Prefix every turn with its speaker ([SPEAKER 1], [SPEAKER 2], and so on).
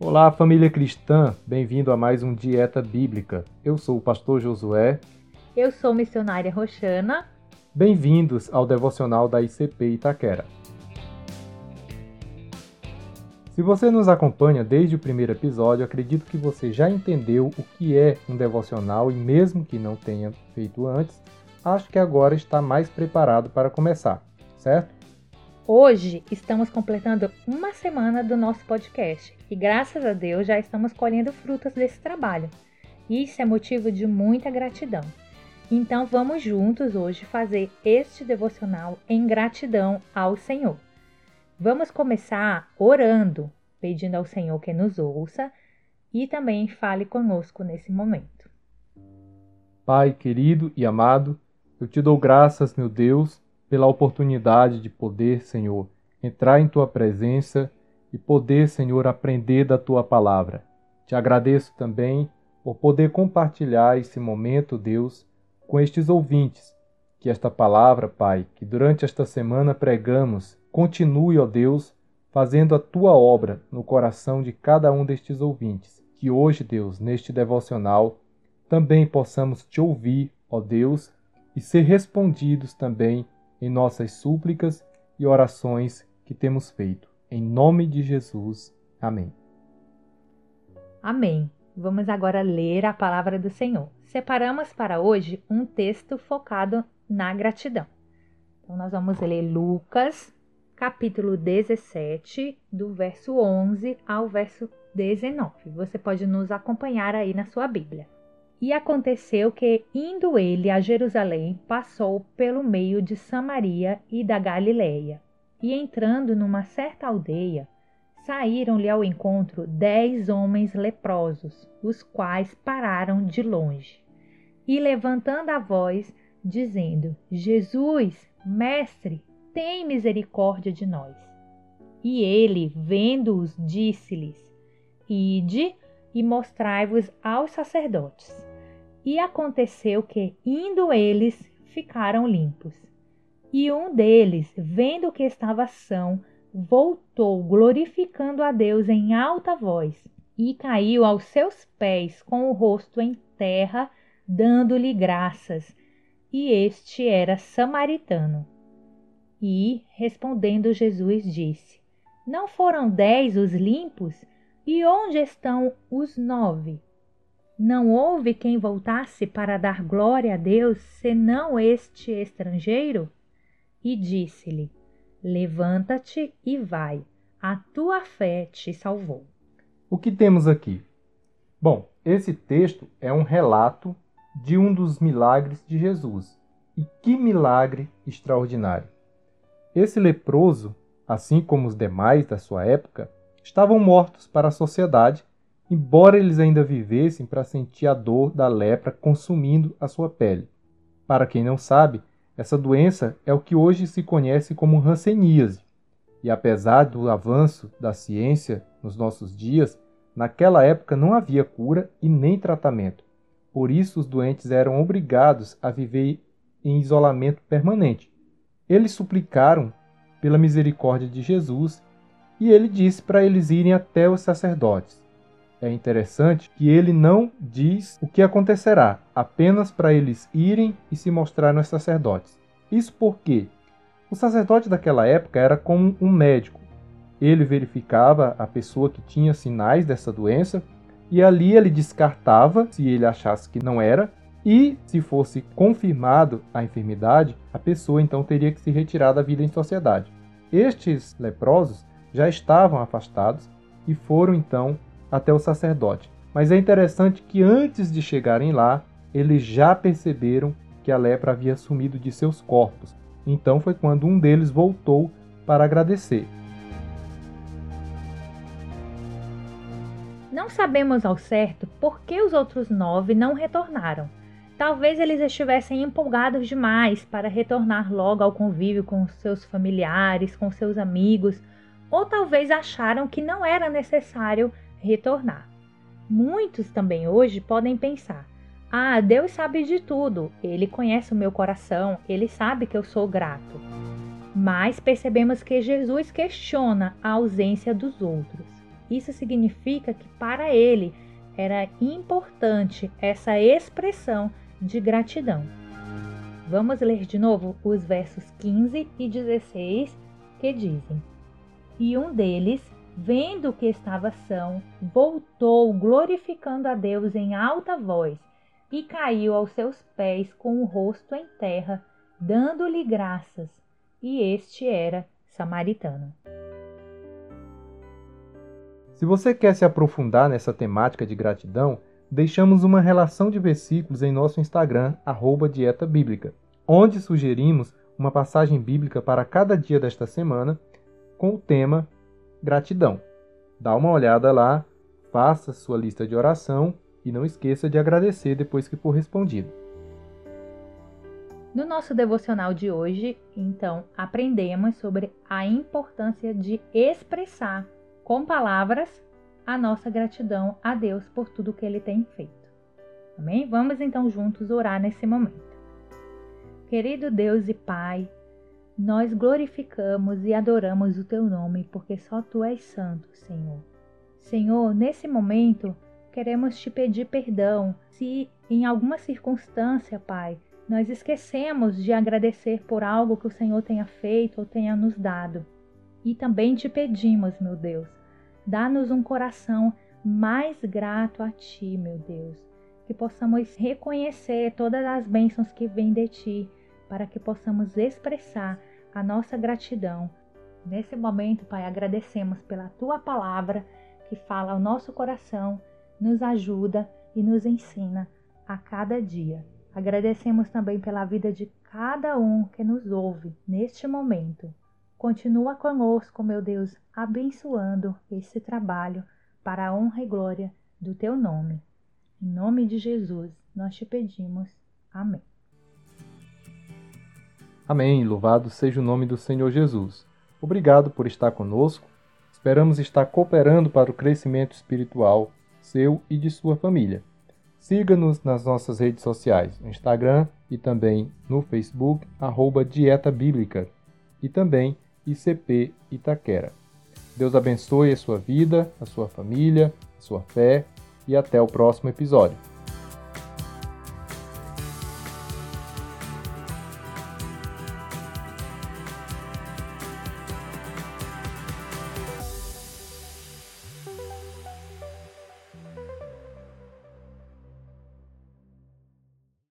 [SPEAKER 1] Olá, família cristã, bem-vindo a mais um Dieta Bíblica. Eu sou o pastor Josué.
[SPEAKER 2] Eu sou missionária Roxana.
[SPEAKER 1] Bem-vindos ao devocional da ICP Itaquera. Se você nos acompanha desde o primeiro episódio, acredito que você já entendeu o que é um devocional e, mesmo que não tenha feito antes, acho que agora está mais preparado para começar, certo?
[SPEAKER 2] Hoje estamos completando uma semana do nosso podcast e, graças a Deus, já estamos colhendo frutos desse trabalho. Isso é motivo de muita gratidão. Então, vamos juntos hoje fazer este devocional em gratidão ao Senhor. Vamos começar orando, pedindo ao Senhor que nos ouça e também fale conosco nesse momento.
[SPEAKER 1] Pai querido e amado, eu te dou graças, meu Deus, pela oportunidade de poder, Senhor, entrar em tua presença e poder, Senhor, aprender da tua palavra. Te agradeço também por poder compartilhar esse momento, Deus, com estes ouvintes. Que esta palavra, Pai, que durante esta semana pregamos, continue, ó Deus, fazendo a tua obra no coração de cada um destes ouvintes. Que hoje, Deus, neste devocional, também possamos te ouvir, ó Deus, e ser respondidos também em nossas súplicas e orações que temos feito. Em nome de Jesus. Amém.
[SPEAKER 2] Amém. Vamos agora ler a palavra do Senhor. Separamos para hoje um texto focado na gratidão. Então, nós vamos ler Lucas, capítulo 17, do verso 11 ao verso 19. Você pode nos acompanhar aí na sua Bíblia. E aconteceu que, indo ele a Jerusalém, passou pelo meio de Samaria e da Galiléia. E entrando numa certa aldeia, saíram-lhe ao encontro dez homens leprosos, os quais pararam de longe. E levantando a voz, dizendo: Jesus, mestre, tem misericórdia de nós. E ele, vendo-os, disse-lhes: Ide e mostrai-vos aos sacerdotes. E aconteceu que, indo eles, ficaram limpos. E um deles, vendo que estava são, voltou, glorificando a Deus em alta voz, e caiu aos seus pés com o rosto em terra, dando-lhe graças. E este era samaritano. E, respondendo Jesus, disse: Não foram dez os limpos? E onde estão os nove? Não houve quem voltasse para dar glória a Deus, senão este estrangeiro? E disse-lhe: Levanta-te e vai, a tua fé te salvou.
[SPEAKER 1] O que temos aqui? Bom, esse texto é um relato de um dos milagres de Jesus. E que milagre extraordinário! Esse leproso, assim como os demais da sua época, estavam mortos para a sociedade, embora eles ainda vivessem para sentir a dor da lepra consumindo a sua pele. Para quem não sabe, essa doença é o que hoje se conhece como hanseníase. E apesar do avanço da ciência nos nossos dias, naquela época não havia cura e nem tratamento. Por isso, os doentes eram obrigados a viver em isolamento permanente. Eles suplicaram pela misericórdia de Jesus e ele disse para eles irem até os sacerdotes. É interessante que ele não diz o que acontecerá, apenas para eles irem e se mostrarem aos sacerdotes. Isso porque o sacerdote daquela época era como um médico. Ele verificava a pessoa que tinha sinais dessa doença e ali ele descartava se ele achasse que não era e se fosse confirmado a enfermidade, a pessoa então teria que se retirar da vida em sociedade. Estes leprosos já estavam afastados e foram então até o sacerdote. Mas é interessante que antes de chegarem lá, eles já perceberam que a lepra havia sumido de seus corpos. Então foi quando um deles voltou para agradecer.
[SPEAKER 2] Não sabemos ao certo por que os outros nove não retornaram. Talvez eles estivessem empolgados demais para retornar logo ao convívio com seus familiares, com seus amigos, ou talvez acharam que não era necessário retornar. Muitos também hoje podem pensar: ah, Deus sabe de tudo, Ele conhece o meu coração, Ele sabe que eu sou grato. Mas percebemos que Jesus questiona a ausência dos outros. Isso significa que para ele era importante essa expressão de gratidão. Vamos ler de novo os versos 15 e 16 que dizem: E um deles, vendo que estava são, voltou glorificando a Deus em alta voz e caiu aos seus pés com o rosto em terra, dando-lhe graças. E este era samaritano.
[SPEAKER 1] Se você quer se aprofundar nessa temática de gratidão, deixamos uma relação de versículos em nosso Instagram, Dieta Bíblica, onde sugerimos uma passagem bíblica para cada dia desta semana com o tema gratidão. Dá uma olhada lá, faça sua lista de oração e não esqueça de agradecer depois que for respondido.
[SPEAKER 2] No nosso devocional de hoje, então, aprendemos sobre a importância de expressar com palavras a nossa gratidão a Deus por tudo que Ele tem feito. Amém? Vamos então juntos orar nesse momento. Querido Deus e Pai, nós glorificamos e adoramos o Teu nome, porque só Tu és santo, Senhor. Senhor, nesse momento, queremos te pedir perdão se em alguma circunstância, Pai, nós esquecemos de agradecer por algo que o Senhor tenha feito ou tenha nos dado. E também te pedimos, meu Deus, Dá-nos um coração mais grato a Ti, meu Deus. Que possamos reconhecer todas as bênçãos que vêm de Ti, para que possamos expressar a nossa gratidão. Nesse momento, Pai, agradecemos pela Tua palavra que fala ao nosso coração, nos ajuda e nos ensina a cada dia. Agradecemos também pela vida de cada um que nos ouve neste momento. Continua conosco, meu Deus, abençoando esse trabalho para a honra e glória do teu nome. Em nome de Jesus, nós te pedimos. Amém.
[SPEAKER 1] Amém. Louvado seja o nome do Senhor Jesus. Obrigado por estar conosco. Esperamos estar cooperando para o crescimento espiritual seu e de sua família. Siga-nos nas nossas redes sociais, no Instagram e também no Facebook, arroba Dieta Bíblica. E também ICP Itaquera. Deus abençoe a sua vida, a sua família, a sua fé e até o próximo episódio.